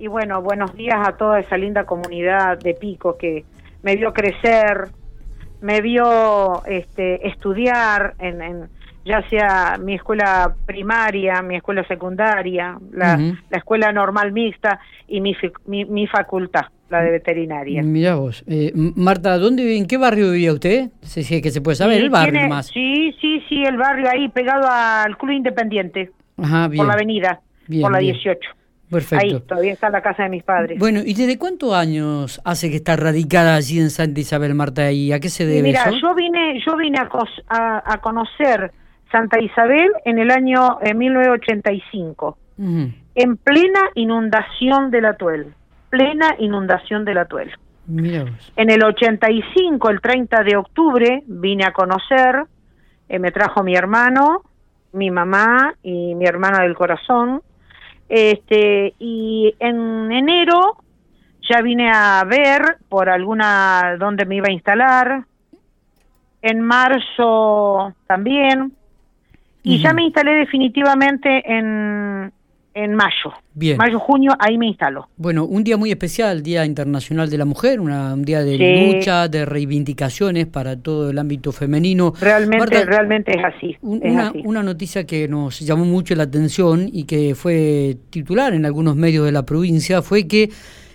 y bueno, buenos días a toda esa linda comunidad de Pico que me vio crecer, me vio este, estudiar en, ya sea mi escuela primaria, mi escuela secundaria, la, la escuela normal mixta y mi, mi, facultad, la de veterinaria. Mira vos. Eh, Marta, ¿dónde, ¿en qué barrio vivía usted? Si es que se puede saber, el barrio más. Sí, sí, sí, el barrio ahí pegado al Club Independiente, Ajá, bien. por la avenida, por la 18. Perfecto. Ahí, todavía está la casa de mis padres. Bueno, ¿y desde cuántos años hace que está radicada allí en Santa Isabel, Marta? ¿Y a qué se debe mira, yo vine, yo vine a, conocer Santa Isabel en el año 1985, eh, en plena inundación de la Tuel, plena inundación de la Tuel. En el 85, el 30 de octubre, vine a conocer, eh, me trajo mi hermano, mi mamá y mi hermana del corazón, este, y en enero ya vine a ver por alguna dónde me iba a instalar. En marzo también. Y ya me instalé definitivamente en, en mayo. Bien. Mayo, junio, ahí me instaló. Bueno, un día muy especial, Día Internacional de la Mujer, un día de lucha, de reivindicaciones para todo el ámbito femenino. Realmente, realmente es así, una, una noticia que nos llamó mucho la atención y que fue titular en algunos medios de la provincia fue que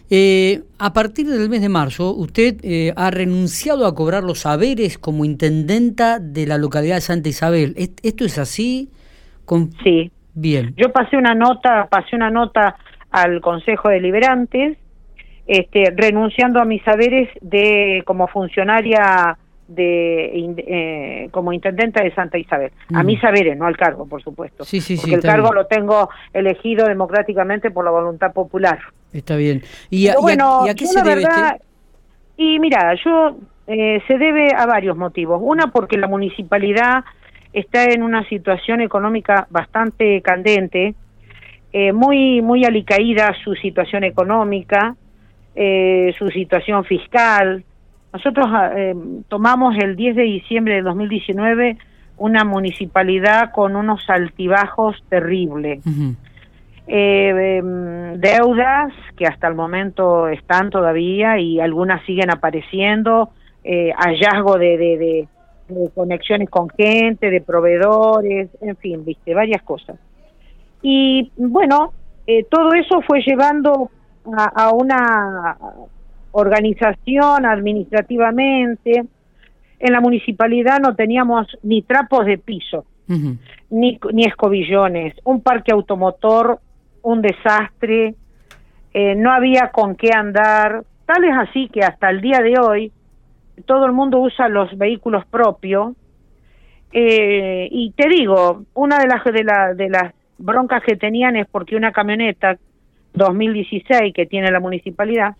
eh, a partir del mes de marzo, usted eh, ha renunciado a cobrar los saberes como intendenta de la localidad de Santa Isabel. ¿Esto es así? Con... Sí, Bien. Yo pasé una nota, pasé una nota al Consejo Deliberantes, este, renunciando a mis saberes de como funcionaria de eh, como intendenta de Santa Isabel. A mis saberes, no al cargo, por supuesto. Sí, sí, porque el cargo lo tengo elegido democráticamente por la voluntad popular. Está bien. ¿Y a, bueno, qué se debe este? Y mira, yo eh, se debe a varios motivos. Una, porque la municipalidad está en una situación económica bastante candente, eh, muy, muy alicaída su situación económica, eh, su situación fiscal. Nosotros ah, eh, tomamos el 10 de diciembre de 2019 una municipalidad con unos altibajos terribles. Em, deudas que hasta el momento están todavía y algunas siguen apareciendo, hallazgo de, de conexiones con gente, de proveedores, en fin, viste, varias cosas. Y bueno, eh, todo eso fue llevando a, una organización administrativamente. En la municipalidad no teníamos ni trapos de piso, ni, ni escobillones, un parque automotor, un desastre, eh, no había con qué andar. Tal es así que hasta el día de hoy todo el mundo usa los vehículos propios. Eh, y te digo, una de las, de, la, de las broncas que tenían es porque una camioneta 2016 que tiene la municipalidad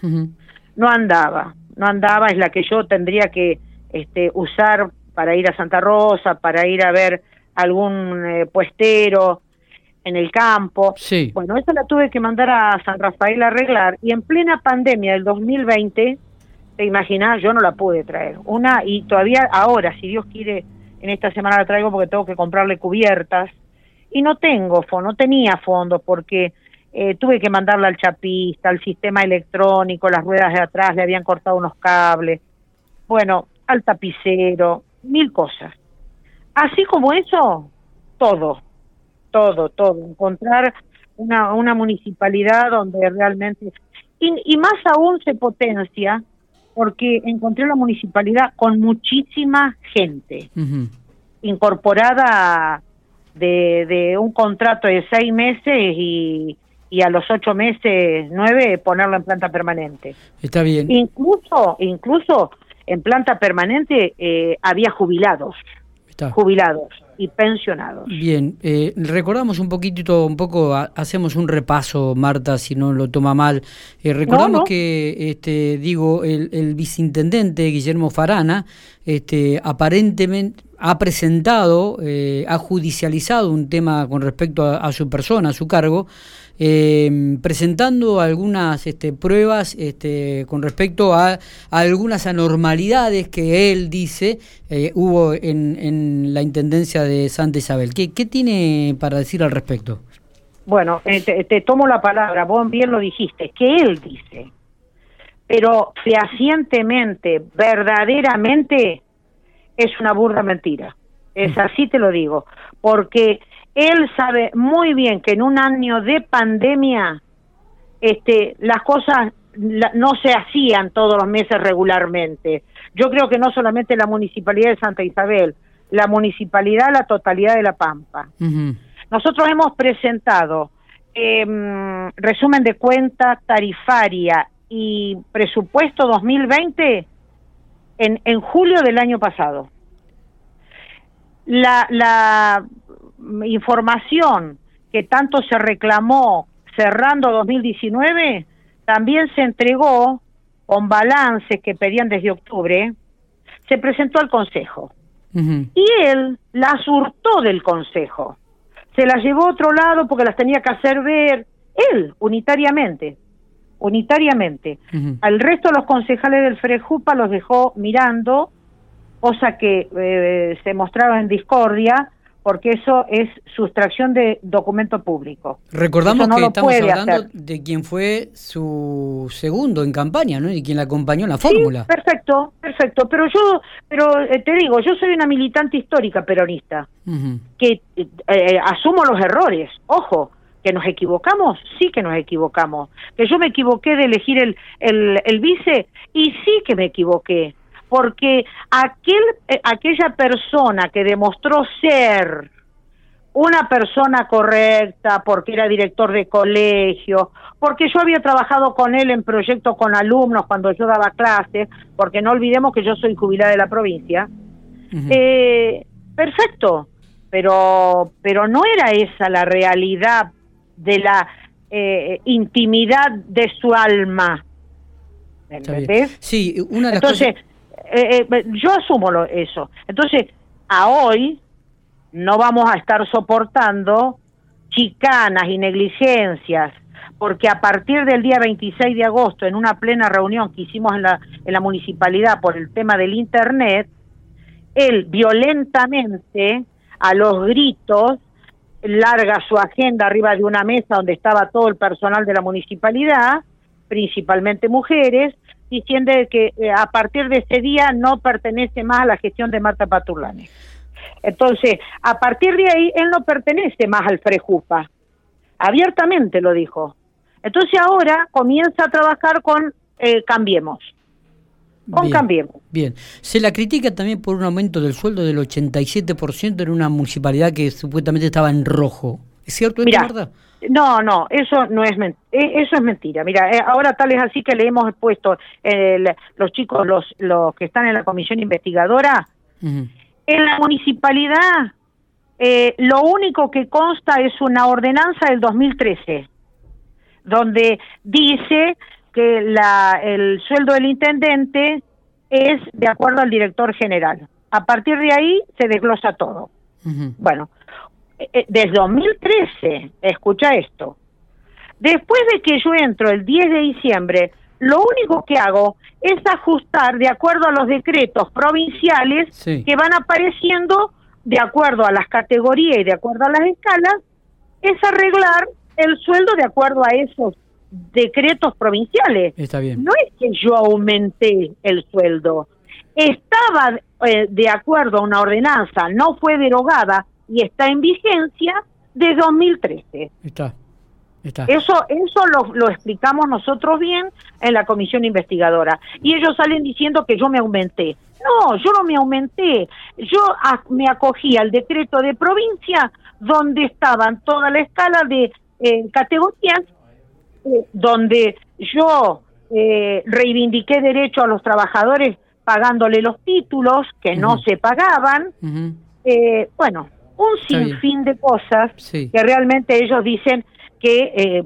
no andaba, no andaba, es la que yo tendría que este, usar para ir a Santa Rosa, para ir a ver algún eh, puestero en el campo. Sí. Bueno, eso la tuve que mandar a San Rafael a arreglar y en plena pandemia del 2020 te imaginas, yo no la pude traer. Una, y todavía ahora, si Dios quiere, en esta semana la traigo porque tengo que comprarle cubiertas. Y no tengo fondo, no tenía fondos porque eh, tuve que mandarla al chapista, al sistema electrónico, las ruedas de atrás le habían cortado unos cables. Bueno, al tapicero, mil cosas. Así como eso, todo, todo, todo. Encontrar una, una municipalidad donde realmente... Y, y más aún se potencia porque encontré la municipalidad con muchísima gente incorporada de, de, un contrato de seis meses y, y a los ocho meses, nueve, ponerlo en planta permanente. Está bien. Incluso, incluso en planta permanente eh, había jubilados. Jubilados y pensionados. Bien, eh, recordamos un poquitito, un poco, hacemos un repaso, Marta, si no lo toma mal. Eh, recordamos que, este, digo, el, el, viceintendente Guillermo Farana, este, aparentemente ha presentado, eh, ha judicializado un tema con respecto a su persona, a su cargo, eh, presentando algunas este, pruebas este, con respecto a, algunas anormalidades que él dice eh, hubo en, en, la Intendencia de Santa Isabel. ¿Qué, ¿Qué tiene para decir al respecto? bueno, eh, te, tomo la palabra, vos bien lo dijiste, que él dice, pero fehacientemente, verdaderamente, es una burda mentira. Es mm. así te lo digo, porque él sabe muy bien que en un año de pandemia este, las cosas no se hacían todos los meses regularmente. Yo creo que no solamente la municipalidad de Santa Isabel, la municipalidad, la totalidad de La Pampa. Nosotros hemos presentado em, resumen de cuenta tarifaria y presupuesto 2020 en, en julio del año pasado. La, la información que tanto se reclamó cerrando 2019 también se entregó con balances que pedían desde octubre, se presentó al Consejo. Y él la surtó del Consejo. Se la llevó a otro lado porque las tenía que hacer ver él, unitariamente. Unitariamente. Al resto de los concejales del Frejupa los dejó mirando, cosa que eh, se mostraba en discordia, porque eso es sustracción de documento público. Recordamos que estamos hablando de quien fue su segundo en campaña, ¿no? Y quien la acompañó en la fórmula. perfecto, perfecto. Pero yo, pero eh, te digo, yo soy una militante histórica peronista, que eh, eh, asumo los errores. Ojo, que nos equivocamos, sí que nos equivocamos. Que yo me equivoqué de elegir el, el, el vice y sí que me equivoqué porque aquel, eh, aquella persona que demostró ser una persona correcta, porque era director de colegio, porque yo había trabajado con él en proyectos con alumnos cuando yo daba clases, porque no olvidemos que yo soy jubilada de la provincia. eh, perfecto, pero, pero no era esa la realidad de la eh, intimidad de su alma. ¿Entendés? Sí, una de las Entonces, eh, eh, yo asumo lo, eso. Entonces, a hoy no vamos a estar soportando chicanas y negligencias, porque a partir del día 26 de agosto, en una plena reunión que hicimos en la, en la municipalidad por el tema del Internet, él violentamente, a los gritos, larga su agenda arriba de una mesa donde estaba todo el personal de la municipalidad, principalmente mujeres, diciendo que eh, a partir de ese día no pertenece más a la gestión de Marta Paturlane. Entonces, a partir de ahí, él no pertenece más al Frejupa. Abiertamente lo dijo. Entonces ahora comienza a trabajar con eh, Cambiemos. Con Cambiemos. Bien. Se la critica también por un aumento del sueldo del 87% en una municipalidad que supuestamente estaba en rojo. ¿Es cierto? No, no, eso no es e, eso es mentira. Mira, eh, ahora tal es así que le hemos puesto los chicos, los los que están en la comisión investigadora, en la municipalidad eh, lo único que consta es una ordenanza del 2013 donde dice que la, el sueldo del intendente es de acuerdo al director general. A partir de ahí se desglosa todo. Bueno, eh, desde 2013, escucha esto, después de que yo entro el 10 de diciembre, lo único que hago es ajustar de acuerdo a los decretos provinciales que van apareciendo de acuerdo a las categorías y de acuerdo a las escalas, es arreglar el sueldo de acuerdo a esos decretos provinciales. Está bien. No es que yo aumenté el sueldo, estaba eh, de acuerdo a una ordenanza, no fue derogada, y está en vigencia de 2013. Está. Está. Eso, eso lo, lo, explicamos nosotros bien en la comisión investigadora. Y ellos salen diciendo que yo me aumenté. No, yo no me aumenté. Yo me acogí al decreto de provincia donde estaban toda la escala de eh, categorías, eh, donde yo eh, reivindiqué derecho a los trabajadores pagándole los títulos que no se pagaban. bueno, un sinfín de cosas que realmente ellos dicen que eh,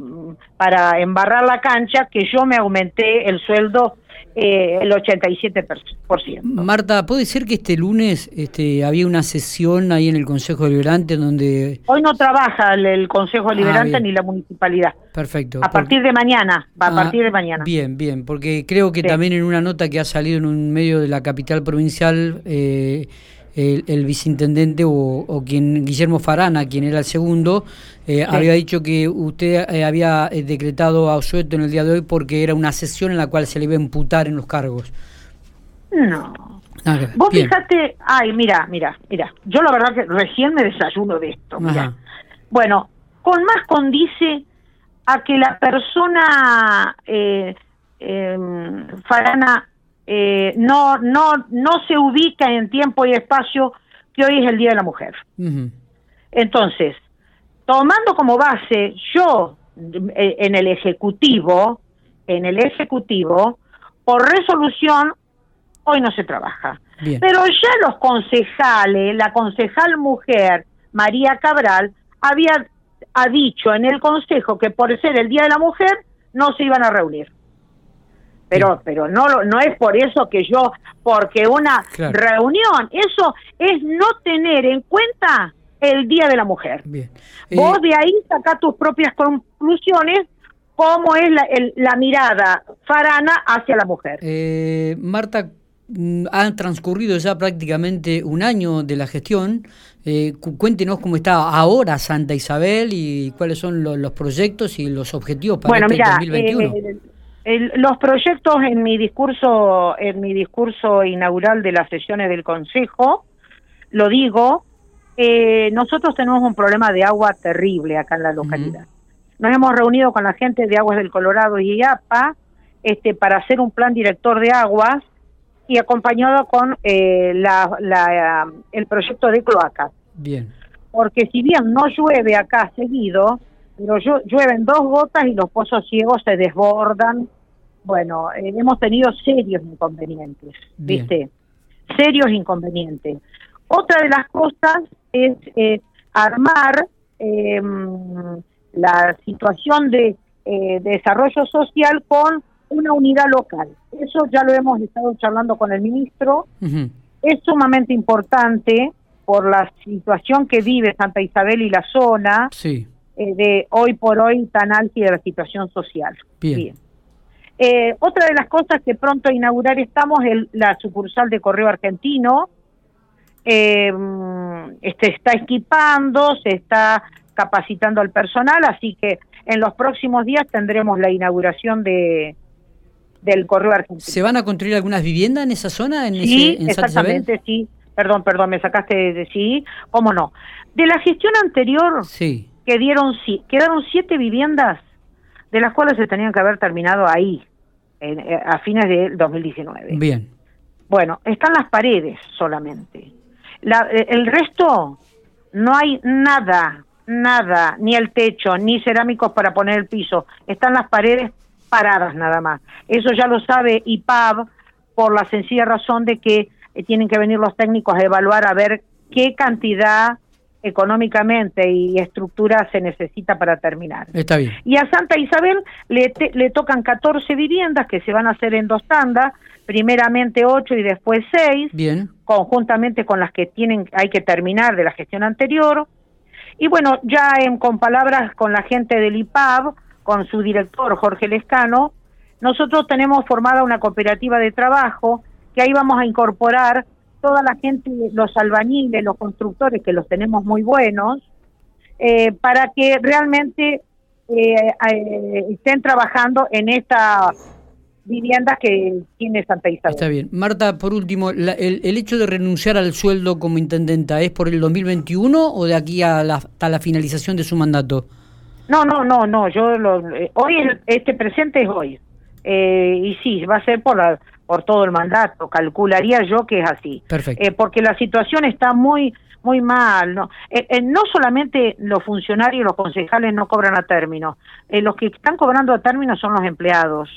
para embarrar la cancha, que yo me aumenté el sueldo eh, el 87%. Marta, ¿puede ser que este lunes este, había una sesión ahí en el Consejo Deliberante donde... Hoy no trabaja el, Consejo ah, Deliberante ni la Municipalidad. Perfecto. A partir de mañana, a ah, partir de mañana. Bien, bien, porque creo que también en una nota que ha salido en un medio de la capital provincial... Eh, el, viceintendente o, quien Guillermo Farana, quien era el segundo, eh, había dicho que usted eh, había eh, decretado a Osueto en el día de hoy porque era una sesión en la cual se le iba a imputar en los cargos. No. Vos fíjate, ay, mira, mira, mira, yo la verdad que recién me desayuno de esto, mira. Bueno, con más condice a que la persona eh, em, Farana eh, no, no, no se ubica en tiempo y espacio que hoy es el Día de la Mujer. Entonces, tomando como base yo eh, en el Ejecutivo, en el Ejecutivo, por resolución, hoy no se trabaja. Pero ya los concejales, la concejal mujer, María Cabral, había ha dicho en el Consejo que por ser el Día de la Mujer no se iban a reunir. Pero, pero no, no es por eso que yo, porque una reunión, eso es no tener en cuenta el Día de la Mujer. Vos eh, de ahí sacás tus propias conclusiones cómo es la, la mirada farana hacia la mujer. Eh, Marta, Mm, han transcurrido ya prácticamente un año de la gestión. Eh, cuéntenos cómo está ahora Santa Isabel y cuáles son los proyectos y los objetivos para bueno, este 2021. Eh, los proyectos en mi discurso en mi discurso inaugural de las sesiones del Consejo lo digo. Eh, nosotros tenemos un problema de agua terrible acá en la localidad. Nos hemos reunido con la gente de Aguas del Colorado y IAPA este, para hacer un plan director de aguas y acompañado con eh, la, el proyecto de cloacas. Bien. Porque si bien no llueve acá seguido, pero llueven dos gotas y los pozos ciegos se desbordan. Bueno, eh, hemos tenido serios inconvenientes, ¿viste? Serios inconvenientes. Otra de las cosas es eh, armar em, la situación de desarrollo social con una unidad local. Eso ya lo hemos estado charlando con el ministro. Es sumamente importante por la situación que vive Santa Isabel y la zona, sí. Eh, de hoy por hoy tan álgida la situación social. Bien. Eh, otra de las cosas que pronto a inaugurar estamos es la sucursal de Correo Argentino. Eh, este, está equipando, se está capacitando al personal, así que en los próximos días tendremos la inauguración de, del correo argentino. ¿Se van a construir algunas viviendas en esa zona? En sí, exactamente, sí. Perdón, perdón, me sacaste de sí. ¿Cómo no? De la gestión anterior, sí. Que dieron, quedaron siete viviendas, de las cuales se tenían que haber terminado ahí, eh, a fines del 2019. Bien. Bueno, están las paredes solamente. La, eh, el resto, no hay nada, nada, ni el techo, ni cerámicos para poner el piso. Están las paredes paradas nada más. Eso ya lo sabe IPAB por la sencilla razón de que eh, tienen que venir los técnicos a evaluar a ver qué cantidad económicamente y estructura se necesita para terminar. Está bien. Y a Santa Isabel le, le tocan 14 viviendas que se van a hacer en dos tandas, primeramente 8 y después 6, bien. conjuntamente con las que tienen hay que terminar de la gestión anterior. Y bueno, ya en, con palabras con la gente del IPAB, con su director Jorge Lescano, nosotros tenemos formada una cooperativa de trabajo que ahí vamos a incorporar toda la gente, los albañiles, los constructores, que los tenemos muy buenos, eh, para que realmente eh, eh, estén trabajando en esta vivienda que tiene Santa Isabel. Está bien. Marta, por último, el, el, hecho de renunciar al sueldo como intendenta, ¿es por el 2021 o de aquí a la, hasta la finalización de su mandato? No, no, no, no, yo lo, eh, hoy este presente es hoy. Eh, y sí, va a ser por la, por todo el mandato, calcularía yo que es así. Perfecto. Eh, porque la situación está muy muy mal, no no solamente los funcionarios y los concejales no cobran a término, los que están cobrando a término son los empleados.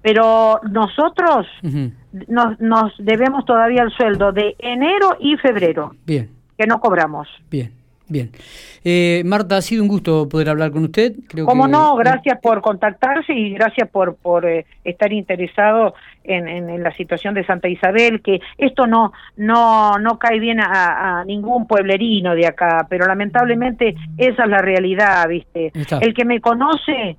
Pero nosotros nos, nos debemos todavía el sueldo de enero y febrero. Bien. Que no cobramos. Bien. Bien. Eh, Marta, ha sido un gusto poder hablar con usted. Creo Como no, gracias por contactarse y gracias por, por eh, estar interesado en, en, la situación de Santa Isabel, que esto no, no, no cae bien a, ningún pueblerino de acá, pero lamentablemente esa es la realidad, ¿viste? El que me conoce,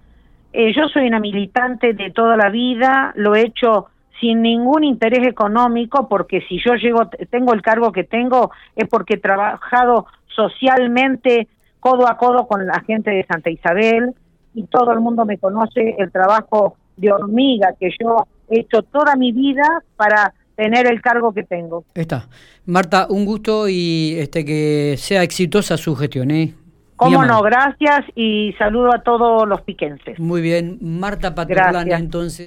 eh, yo soy una militante de toda la vida, lo he hecho sin ningún interés económico, porque si yo llego, tengo el cargo que tengo, es porque he trabajado socialmente codo a codo con la gente de Santa Isabel y todo el mundo me conoce el trabajo de hormiga que yo he hecho toda mi vida para tener el cargo que tengo. Está. Marta, un gusto y este que sea exitosa su gestión, ¿eh? Cómo no, gracias y saludo a todos los piquenses. Muy bien, Marta Paterlana entonces.